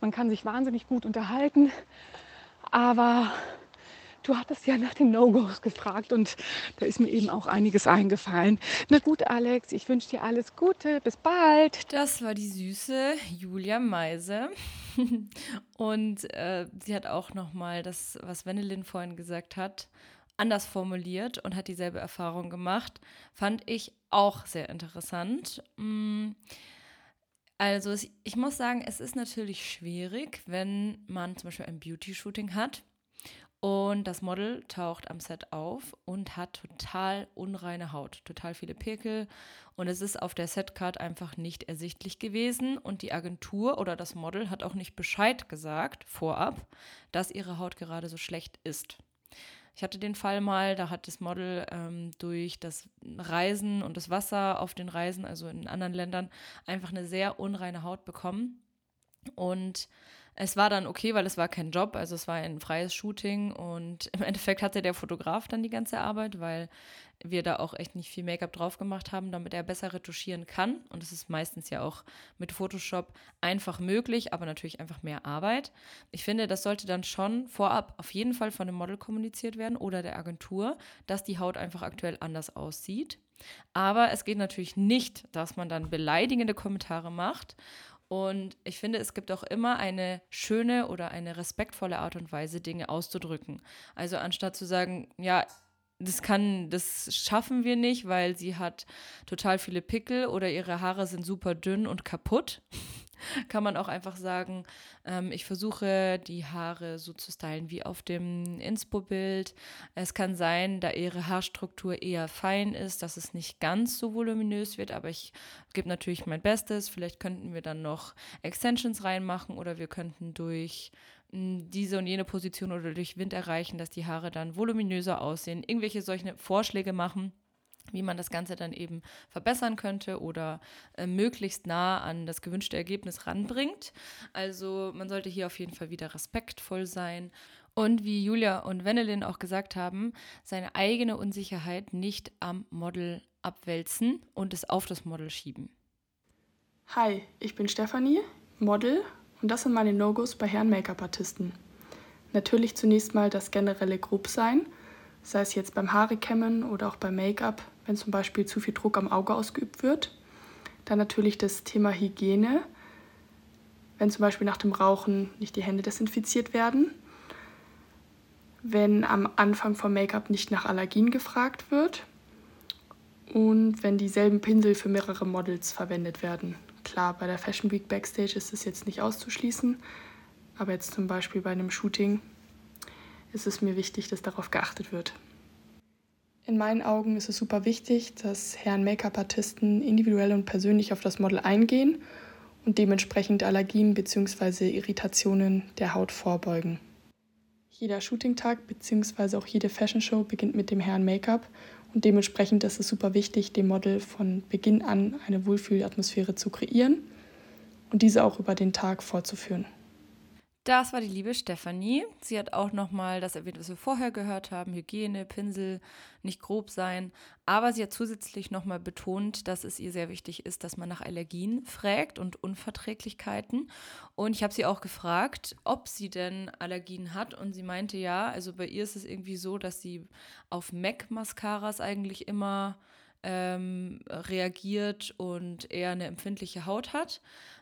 Man kann sich wahnsinnig gut unterhalten. Aber du hattest ja nach den No-Gos gefragt und da ist mir eben auch einiges eingefallen. Na gut, Alex, ich wünsche dir alles Gute. Bis bald. Das war die süße Julia Meise. und äh, sie hat auch noch mal das, was Wendelin vorhin gesagt hat, anders formuliert und hat dieselbe Erfahrung gemacht. Fand ich auch sehr interessant. Mm, also ich muss sagen, es ist natürlich schwierig, wenn man zum Beispiel ein Beauty-Shooting hat und das Model taucht am Set auf und hat total unreine Haut, total viele Pickel und es ist auf der Setcard einfach nicht ersichtlich gewesen und die Agentur oder das Model hat auch nicht Bescheid gesagt vorab, dass ihre Haut gerade so schlecht ist. Ich hatte den Fall mal, da hat das Model ähm, durch das Reisen und das Wasser auf den Reisen, also in anderen Ländern, einfach eine sehr unreine Haut bekommen. Und es war dann okay, weil es war kein Job, also es war ein freies Shooting und im Endeffekt hatte der Fotograf dann die ganze Arbeit, weil wir da auch echt nicht viel Make-up drauf gemacht haben, damit er besser retuschieren kann. Und das ist meistens ja auch mit Photoshop einfach möglich, aber natürlich einfach mehr Arbeit. Ich finde, das sollte dann schon vorab auf jeden Fall von dem Model kommuniziert werden oder der Agentur, dass die Haut einfach aktuell anders aussieht. Aber es geht natürlich nicht, dass man dann beleidigende Kommentare macht und ich finde, es gibt auch immer eine schöne oder eine respektvolle Art und Weise, Dinge auszudrücken. Also anstatt zu sagen, ja, das kann, das schaffen wir nicht, weil sie hat total viele Pickel oder ihre Haare sind super dünn und kaputt kann man auch einfach sagen, ähm, ich versuche die Haare so zu stylen wie auf dem Inspo-Bild. Es kann sein, da ihre Haarstruktur eher fein ist, dass es nicht ganz so voluminös wird, aber ich gebe natürlich mein Bestes. Vielleicht könnten wir dann noch Extensions reinmachen oder wir könnten durch diese und jene Position oder durch Wind erreichen, dass die Haare dann voluminöser aussehen. Irgendwelche solche Vorschläge machen wie man das Ganze dann eben verbessern könnte oder äh, möglichst nah an das gewünschte Ergebnis ranbringt. Also man sollte hier auf jeden Fall wieder respektvoll sein und wie Julia und Wendelin auch gesagt haben, seine eigene Unsicherheit nicht am Model abwälzen und es auf das Model schieben. Hi, ich bin Stefanie, Model und das sind meine No-Gos bei Herren Make-up-Artisten. Natürlich zunächst mal das generelle Grobsein, sei es jetzt beim Haare kämmen oder auch beim Make-up, wenn zum Beispiel zu viel Druck am Auge ausgeübt wird. Dann natürlich das Thema Hygiene, wenn zum Beispiel nach dem Rauchen nicht die Hände desinfiziert werden. Wenn am Anfang vom Make-up nicht nach Allergien gefragt wird. Und wenn dieselben Pinsel für mehrere Models verwendet werden. Klar, bei der Fashion Week Backstage ist es jetzt nicht auszuschließen, aber jetzt zum Beispiel bei einem Shooting ist es mir wichtig, dass darauf geachtet wird. In meinen Augen ist es super wichtig, dass Herren Make-up-Artisten individuell und persönlich auf das Model eingehen und dementsprechend Allergien bzw. Irritationen der Haut vorbeugen. Jeder Shooting-Tag bzw. auch jede Fashion-Show beginnt mit dem Herren Make-up und dementsprechend ist es super wichtig, dem Model von Beginn an eine Wohlfühlatmosphäre zu kreieren und diese auch über den Tag fortzuführen. Das war die liebe Stefanie. Sie hat auch nochmal das erwähnt, was wir vorher gehört haben: Hygiene, Pinsel, nicht grob sein. Aber sie hat zusätzlich nochmal betont, dass es ihr sehr wichtig ist, dass man nach Allergien fragt und Unverträglichkeiten. Und ich habe sie auch gefragt, ob sie denn Allergien hat. Und sie meinte ja, also bei ihr ist es irgendwie so, dass sie auf MAC-Mascaras eigentlich immer ähm, reagiert und eher eine empfindliche Haut hat.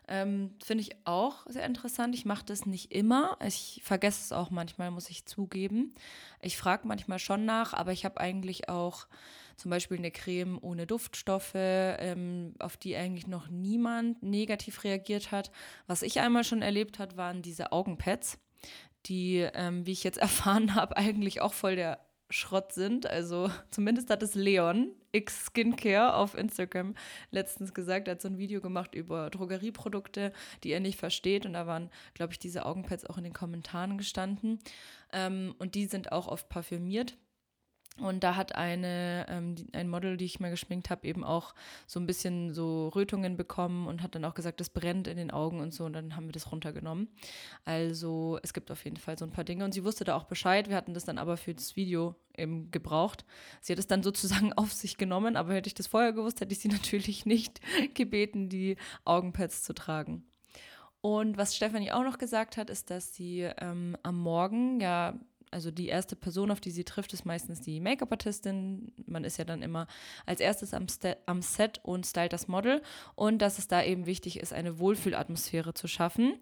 Ähm, Finde ich auch sehr interessant. Ich mache das nicht immer. Ich vergesse es auch manchmal, muss ich zugeben. Ich frage manchmal schon nach, aber ich habe eigentlich auch zum Beispiel eine Creme ohne Duftstoffe, ähm, auf die eigentlich noch niemand negativ reagiert hat. Was ich einmal schon erlebt hat, waren diese Augenpads, die, ähm, wie ich jetzt erfahren habe, eigentlich auch voll der Schrott sind. Also zumindest hat es Leon X Skincare auf Instagram letztens gesagt. Er hat so ein Video gemacht über Drogerieprodukte, die er nicht versteht. Und da waren, glaube ich, diese Augenpads auch in den Kommentaren gestanden. Ähm, und die sind auch oft parfümiert. Und da hat eine, ähm, die, ein Model, die ich mal geschminkt habe, eben auch so ein bisschen so Rötungen bekommen und hat dann auch gesagt, das brennt in den Augen und so. Und dann haben wir das runtergenommen. Also es gibt auf jeden Fall so ein paar Dinge. Und sie wusste da auch Bescheid. Wir hatten das dann aber für das Video eben gebraucht. Sie hat es dann sozusagen auf sich genommen, aber hätte ich das vorher gewusst, hätte ich sie natürlich nicht gebeten, die Augenpads zu tragen. Und was Stefanie auch noch gesagt hat, ist, dass sie ähm, am Morgen ja also die erste Person, auf die sie trifft, ist meistens die Make-up-Artistin. Man ist ja dann immer als erstes am, am, Set und stylt das Model. Und dass es da eben wichtig ist, eine Wohlfühlatmosphäre zu schaffen.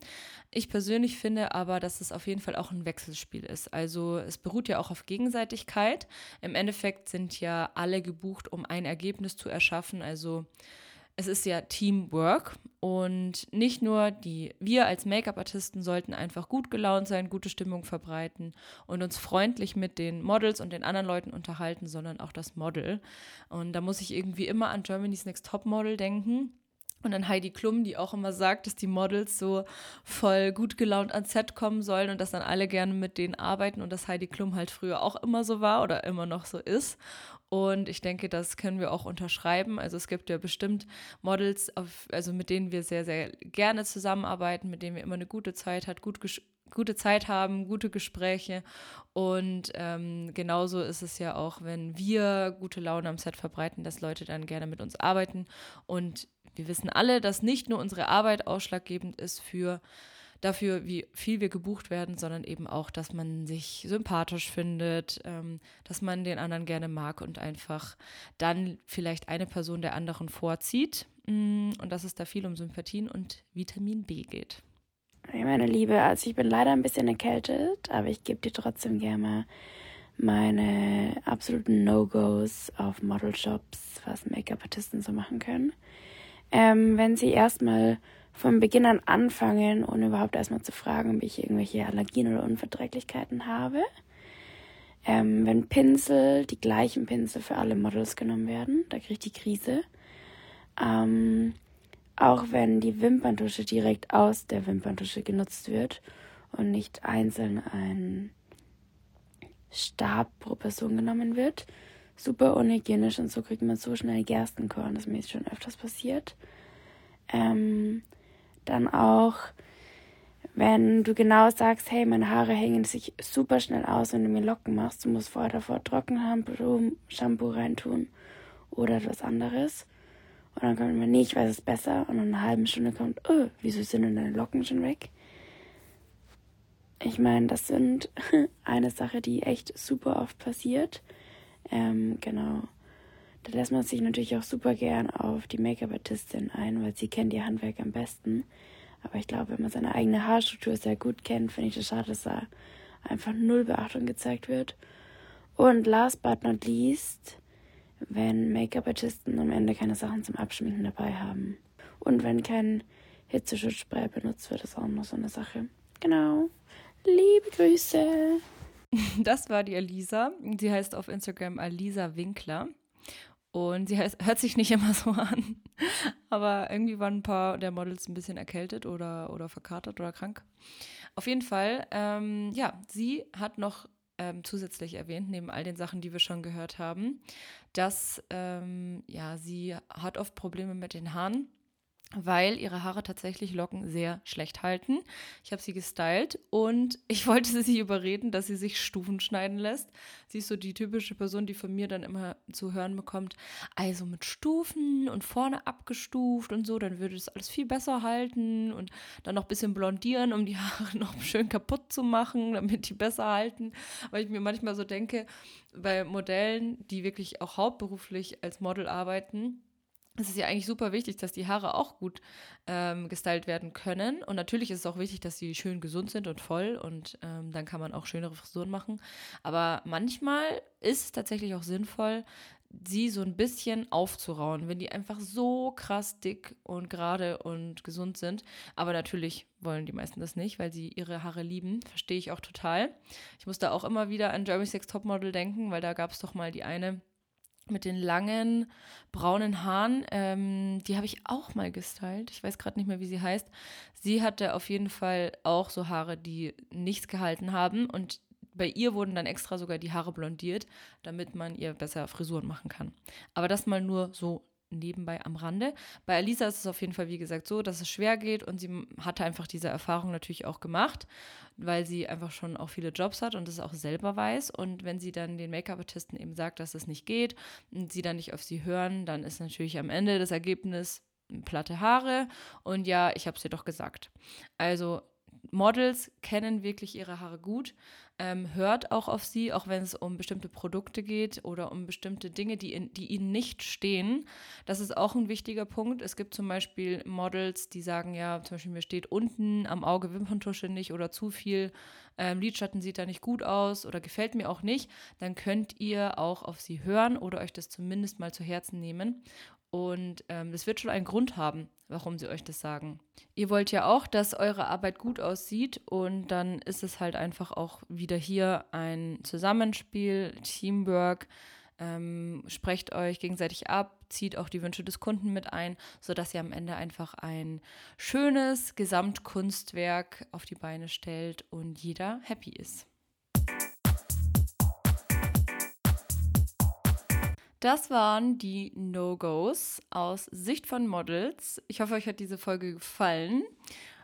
Ich persönlich finde aber, dass es auf jeden Fall auch ein Wechselspiel ist. Also es beruht ja auch auf Gegenseitigkeit. Im Endeffekt sind ja alle gebucht, um ein Ergebnis zu erschaffen. Also es ist ja Teamwork und nicht nur die, wir als Make-up-Artisten sollten einfach gut gelaunt sein, gute Stimmung verbreiten und uns freundlich mit den Models und den anderen Leuten unterhalten, sondern auch das Model. Und da muss ich irgendwie immer an Germany's Next Top Model denken Und dann Heidi Klum, die auch immer sagt, dass die Models so voll gut gelaunt ans Set kommen sollen und dass dann alle gerne mit denen arbeiten und dass Heidi Klum halt früher auch immer so war oder immer noch so ist. Und ich denke, das können wir auch unterschreiben. Also es gibt ja bestimmt Models, auf, also mit denen wir sehr, sehr gerne zusammenarbeiten, mit denen wir immer eine gute Zeit hat, gut gute Zeit haben, gute Gespräche. Und ähm, genauso ist es ja auch, wenn wir gute Laune am Set verbreiten, dass Leute dann gerne mit uns arbeiten. Und wir wissen alle, dass nicht nur unsere Arbeit ausschlaggebend ist für dafür, wie viel wir gebucht werden, sondern eben auch, dass man sich sympathisch findet, ähm, dass man den anderen gerne mag und einfach dann vielleicht eine Person der anderen vorzieht mm, und dass es da viel um Sympathien und Vitamin B geht. Hey meine Liebe, also ich bin leider ein bisschen erkältet, aber ich gebe dir trotzdem gerne meine absoluten No-Gos auf Model-Shops, was Make-up-Artisten so machen können. Ähm, wenn sie erstmal von Beginn an anfangen, ohne überhaupt erstmal zu fragen, ob ich irgendwelche Allergien oder Unverträglichkeiten habe. Ähm, wenn Pinsel, die gleichen Pinsel für alle Models genommen werden, da kriege ich die Krise. Ähm, auch wenn die Wimperntusche direkt aus der Wimperntusche genutzt wird und nicht einzeln ein Stab pro Person genommen wird. Super unhygienisch und so kriegt man so schnell Gerstenkorn, das mir ist schon öfters passiert. Ähm, dann auch, wenn du genau sagst, hey, meine Haare hängen sich super schnell aus, wenn du mir Locken machst, du musst vorher davor Trockenhaarshampoo Shampoo reintun oder etwas anderes. Und dann kommt immer, nee, ich weiß es besser. Und in einer halben Stunde kommt, oh, wieso sind denn deine Locken schon weg? Ich meine, das sind eine Sache, die echt super oft passiert. Ähm, genau. Da lässt man sich natürlich auch super gern auf die Make-up-Artistin ein, weil sie kennt ihr Handwerk am besten. Aber ich glaube, wenn man seine eigene Haarstruktur sehr gut kennt, finde ich das schade, dass da einfach null Beachtung gezeigt wird. Und last but not least, wenn Make-up-Artisten am Ende keine Sachen zum Abschminken dabei haben. Und wenn kein Hitzeschutzspray benutzt wird, ist auch noch so eine Sache. Genau. Liebe Grüße. Das war die Alisa. Sie heißt auf Instagram Alisa Winkler. Und sie heißt, hört sich nicht immer so an. Aber irgendwie waren ein paar der Models ein bisschen erkältet oder, oder verkatert oder krank. Auf jeden Fall, ähm, ja, sie hat noch ähm, zusätzlich erwähnt, neben all den Sachen, die wir schon gehört haben, dass ähm, ja, sie hat oft Probleme mit den Haaren weil ihre Haare tatsächlich Locken sehr schlecht halten. Ich habe sie gestylt und ich wollte sie überreden, dass sie sich Stufen schneiden lässt. Sie ist so die typische Person, die von mir dann immer zu hören bekommt, also mit Stufen und vorne abgestuft und so, dann würde es alles viel besser halten und dann noch ein bisschen blondieren, um die Haare noch schön kaputt zu machen, damit die besser halten. Weil ich mir manchmal so denke, bei Modellen, die wirklich auch hauptberuflich als Model arbeiten, es ist ja eigentlich super wichtig, dass die Haare auch gut ähm, gestylt werden können. Und natürlich ist es auch wichtig, dass sie schön gesund sind und voll. Und ähm, dann kann man auch schönere Frisuren machen. Aber manchmal ist es tatsächlich auch sinnvoll, sie so ein bisschen aufzurauen, wenn die einfach so krass dick und gerade und gesund sind. Aber natürlich wollen die meisten das nicht, weil sie ihre Haare lieben. Verstehe ich auch total. Ich muss da auch immer wieder an Jeremy Sex Topmodel denken, weil da gab es doch mal die eine mit den langen braunen Haaren. Ähm, die habe ich auch mal gestylt. Ich weiß gerade nicht mehr, wie sie heißt. Sie hatte auf jeden Fall auch so Haare, die nichts gehalten haben. Und bei ihr wurden dann extra sogar die Haare blondiert, damit man ihr besser Frisuren machen kann. Aber das mal nur so nebenbei am Rande. Bei Alisa ist es auf jeden Fall, wie gesagt, so, dass es schwer geht und sie hatte einfach diese Erfahrung natürlich auch gemacht, weil sie einfach schon auch viele Jobs hat und das auch selber weiß. Und wenn sie dann den Make-up-Artisten eben sagt, dass es nicht geht und sie dann nicht auf sie hören, dann ist natürlich am Ende das Ergebnis platte Haare und ja, ich habe es dir doch gesagt. Also Models kennen wirklich ihre Haare gut, ähm, hört auch auf sie, auch wenn es um bestimmte Produkte geht oder um bestimmte Dinge, die, in, die ihnen nicht stehen. Das ist auch ein wichtiger Punkt. Es gibt zum Beispiel Models, die sagen, ja, zum Beispiel mir steht unten am Auge Wimperntusche nicht oder zu viel ähm, Lidschatten sieht da nicht gut aus oder gefällt mir auch nicht. Dann könnt ihr auch auf sie hören oder euch das zumindest mal zu Herzen nehmen und ähm, das wird schon einen Grund haben, warum sie euch das sagen. Ihr wollt ja auch, dass eure Arbeit gut aussieht und dann ist es halt einfach auch wieder hier ein Zusammenspiel, Teamwork, ähm, sprecht euch gegenseitig ab, zieht auch die Wünsche des Kunden mit ein, sodass ihr am Ende einfach ein schönes Gesamtkunstwerk auf die Beine stellt und jeder happy ist. Das waren die No-Gos aus Sicht von Models. Ich hoffe, euch hat diese Folge gefallen.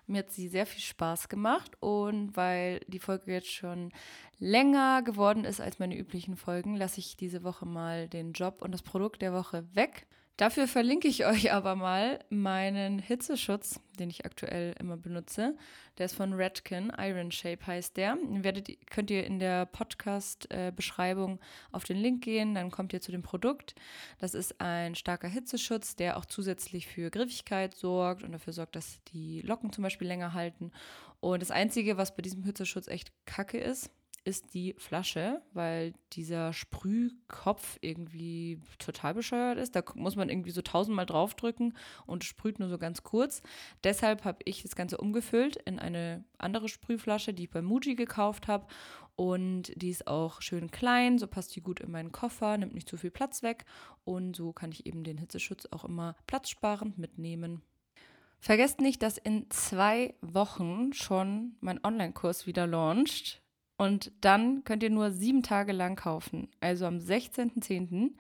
Mir hat sie sehr viel Spaß gemacht und weil die Folge jetzt schon länger geworden ist als meine üblichen Folgen, lasse ich diese Woche mal den Job und das Produkt der Woche weg. Dafür verlinke ich euch aber mal meinen Hitzeschutz, den ich aktuell immer benutze. Der ist von Redken, Iron Shape heißt der. Werdet, könnt ihr in der Podcast-Beschreibung auf den Link gehen, dann kommt ihr zu dem Produkt. Das ist ein starker Hitzeschutz, der auch zusätzlich für Griffigkeit sorgt und dafür sorgt, dass die Locken zum Beispiel länger halten. Und das Einzige, was bei diesem Hitzeschutz echt kacke ist, ist die Flasche, weil dieser Sprühkopf irgendwie total bescheuert ist. Da muss man irgendwie so tausendmal draufdrücken und sprüht nur so ganz kurz. Deshalb habe ich das Ganze umgefüllt in eine andere Sprühflasche, die ich bei Muji gekauft habe. Und die ist auch schön klein, so passt die gut in meinen Koffer, nimmt nicht zu viel Platz weg. Und so kann ich eben den Hitzeschutz auch immer platzsparend mitnehmen. Vergesst nicht, dass in zwei Wochen schon mein Online-Kurs wieder launcht. Und dann könnt ihr nur sieben Tage lang kaufen. Also am 16.10.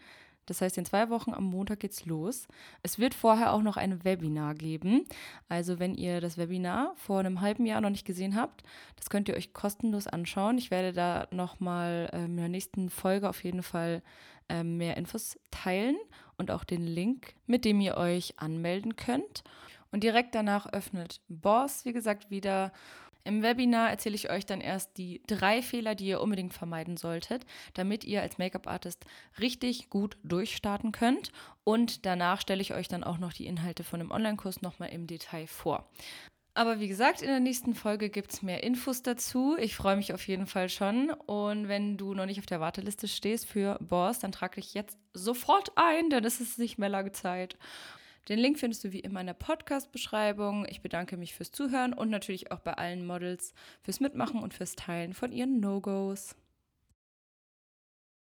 Das heißt, in zwei Wochen am Montag geht's los. Es wird vorher auch noch ein Webinar geben. Also, wenn ihr das Webinar vor einem halben Jahr noch nicht gesehen habt, das könnt ihr euch kostenlos anschauen. Ich werde da nochmal ähm, in der nächsten Folge auf jeden Fall ähm, mehr Infos teilen und auch den Link, mit dem ihr euch anmelden könnt. Und direkt danach öffnet Boss, wie gesagt, wieder im Webinar erzähle ich euch dann erst die drei Fehler, die ihr unbedingt vermeiden solltet, damit ihr als Make-up-Artist richtig gut durchstarten könnt. Und danach stelle ich euch dann auch noch die Inhalte von dem Online-Kurs nochmal im Detail vor. Aber wie gesagt, in der nächsten Folge gibt es mehr Infos dazu. Ich freue mich auf jeden Fall schon. Und wenn du noch nicht auf der Warteliste stehst für Boss, dann trage dich jetzt sofort ein, denn es ist nicht mehr lange Zeit. Den Link findest du wie immer in der Podcast-Beschreibung. Ich bedanke mich fürs Zuhören und natürlich auch bei allen Models fürs Mitmachen und fürs Teilen von ihren No-Gos.